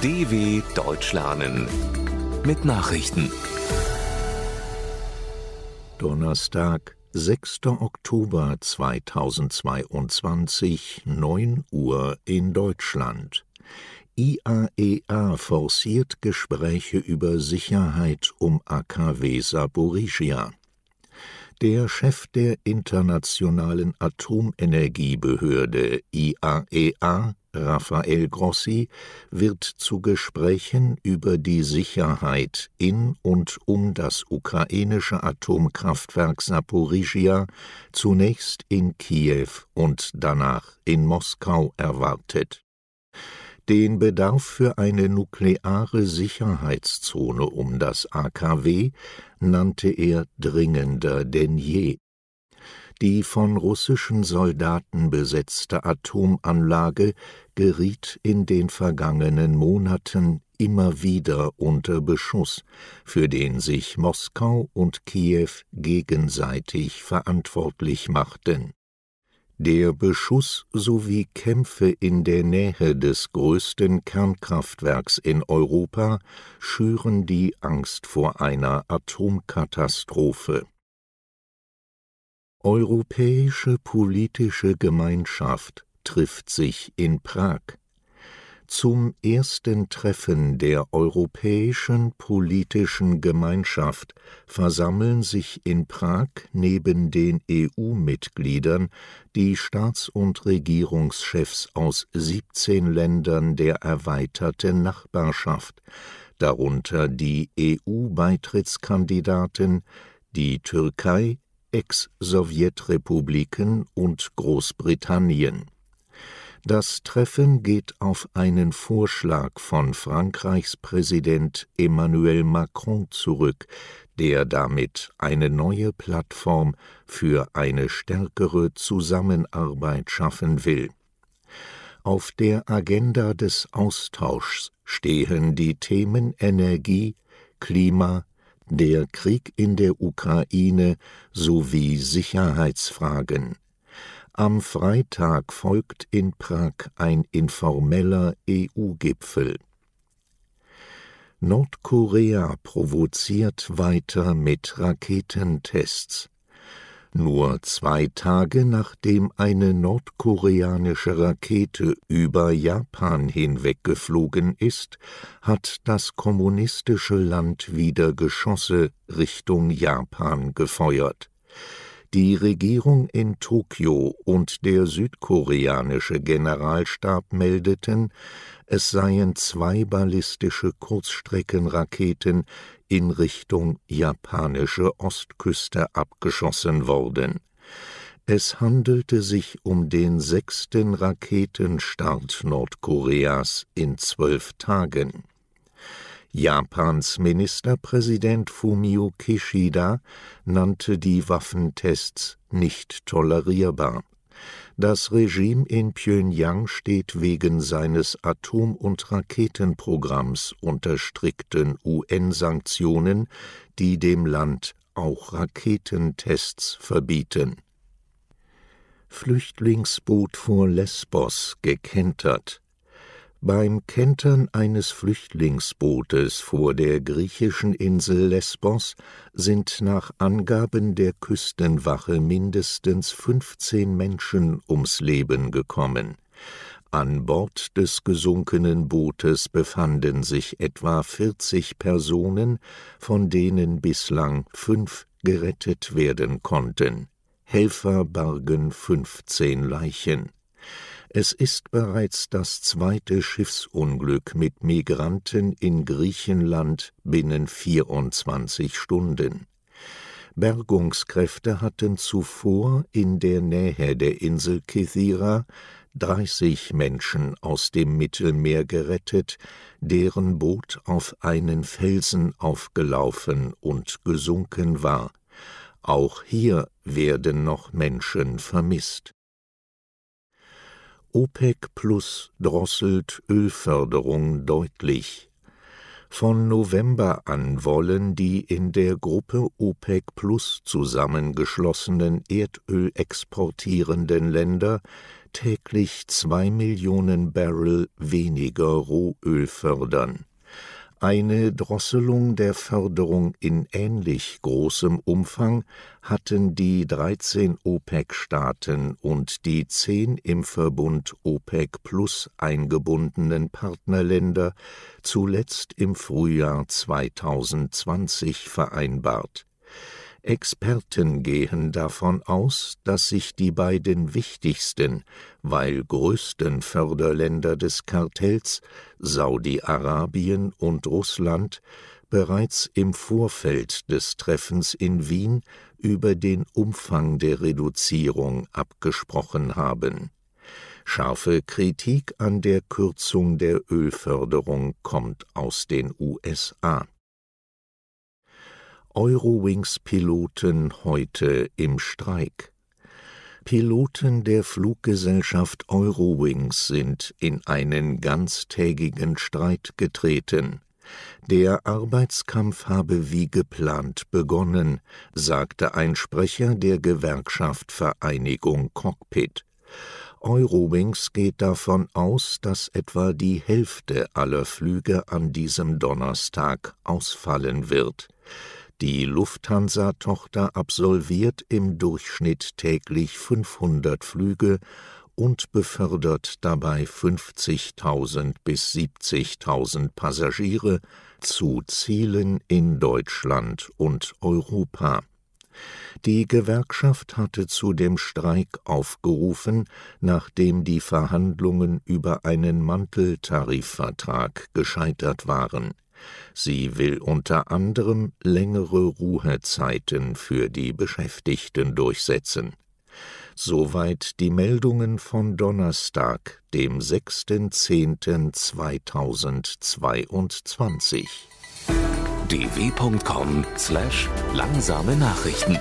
DW Deutsch lernen mit Nachrichten. Donnerstag, 6. Oktober 2022, 9 Uhr in Deutschland. IAEA forciert Gespräche über Sicherheit um AKW Saporizhia. Der Chef der Internationalen Atomenergiebehörde IAEA, Rafael Grossi, wird zu Gesprächen über die Sicherheit in und um das ukrainische Atomkraftwerk Saporizhia zunächst in Kiew und danach in Moskau erwartet den Bedarf für eine nukleare Sicherheitszone um das AKW nannte er dringender denn je. Die von russischen Soldaten besetzte Atomanlage geriet in den vergangenen Monaten immer wieder unter Beschuss, für den sich Moskau und Kiew gegenseitig verantwortlich machten der Beschuss sowie Kämpfe in der Nähe des größten Kernkraftwerks in Europa schüren die Angst vor einer Atomkatastrophe. Europäische politische Gemeinschaft trifft sich in Prag. Zum ersten Treffen der Europäischen Politischen Gemeinschaft versammeln sich in Prag neben den EU-Mitgliedern die Staats- und Regierungschefs aus 17 Ländern der erweiterten Nachbarschaft, darunter die EU-Beitrittskandidaten, die Türkei, Ex-Sowjetrepubliken und Großbritannien das Treffen geht auf einen Vorschlag von Frankreichs Präsident Emmanuel Macron zurück, der damit eine neue Plattform für eine stärkere Zusammenarbeit schaffen will. Auf der Agenda des Austauschs stehen die Themen Energie, Klima, der Krieg in der Ukraine sowie Sicherheitsfragen. Am Freitag folgt in Prag ein informeller EU-Gipfel. Nordkorea provoziert weiter mit Raketentests. Nur zwei Tage nachdem eine nordkoreanische Rakete über Japan hinweggeflogen ist, hat das kommunistische Land wieder Geschosse Richtung Japan gefeuert. Die Regierung in Tokio und der südkoreanische Generalstab meldeten, es seien zwei ballistische Kurzstreckenraketen in Richtung japanische Ostküste abgeschossen worden. Es handelte sich um den sechsten Raketenstart Nordkoreas in zwölf Tagen Japans Ministerpräsident Fumio Kishida nannte die Waffentests nicht tolerierbar. Das Regime in Pjöngjang steht wegen seines Atom- und Raketenprogramms unter strikten UN-Sanktionen, die dem Land auch Raketentests verbieten. Flüchtlingsboot vor Lesbos gekentert beim Kentern eines Flüchtlingsbootes vor der griechischen Insel Lesbos sind nach Angaben der Küstenwache mindestens 15 Menschen ums Leben gekommen. An Bord des gesunkenen Bootes befanden sich etwa 40 Personen, von denen bislang fünf gerettet werden konnten. Helfer bargen 15 Leichen. Es ist bereits das zweite Schiffsunglück mit Migranten in Griechenland binnen 24 Stunden. Bergungskräfte hatten zuvor in der Nähe der Insel Kythira 30 Menschen aus dem Mittelmeer gerettet, deren Boot auf einen Felsen aufgelaufen und gesunken war. Auch hier werden noch Menschen vermisst. OPEC Plus drosselt Ölförderung deutlich. Von November an wollen die in der Gruppe OPEC Plus zusammengeschlossenen erdölexportierenden Länder täglich zwei Millionen Barrel weniger Rohöl fördern. Eine Drosselung der Förderung in ähnlich großem Umfang hatten die 13 OPEC-Staaten und die zehn im Verbund OPEC Plus eingebundenen Partnerländer zuletzt im Frühjahr 2020 vereinbart Experten gehen davon aus, dass sich die beiden wichtigsten, weil größten Förderländer des Kartells, Saudi-Arabien und Russland, bereits im Vorfeld des Treffens in Wien über den Umfang der Reduzierung abgesprochen haben. Scharfe Kritik an der Kürzung der Ölförderung kommt aus den USA. Eurowings-Piloten heute im Streik. Piloten der Fluggesellschaft Eurowings sind in einen ganztägigen Streit getreten. Der Arbeitskampf habe wie geplant begonnen, sagte ein Sprecher der Gewerkschaft Vereinigung Cockpit. Eurowings geht davon aus, dass etwa die Hälfte aller Flüge an diesem Donnerstag ausfallen wird. Die Lufthansa-Tochter absolviert im Durchschnitt täglich 500 Flüge und befördert dabei 50.000 bis 70.000 Passagiere zu Zielen in Deutschland und Europa. Die Gewerkschaft hatte zu dem Streik aufgerufen, nachdem die Verhandlungen über einen Manteltarifvertrag gescheitert waren. Sie will unter anderem längere Ruhezeiten für die Beschäftigten durchsetzen. Soweit die Meldungen von Donnerstag, dem 6.10.2022. dw.com/langsame Nachrichten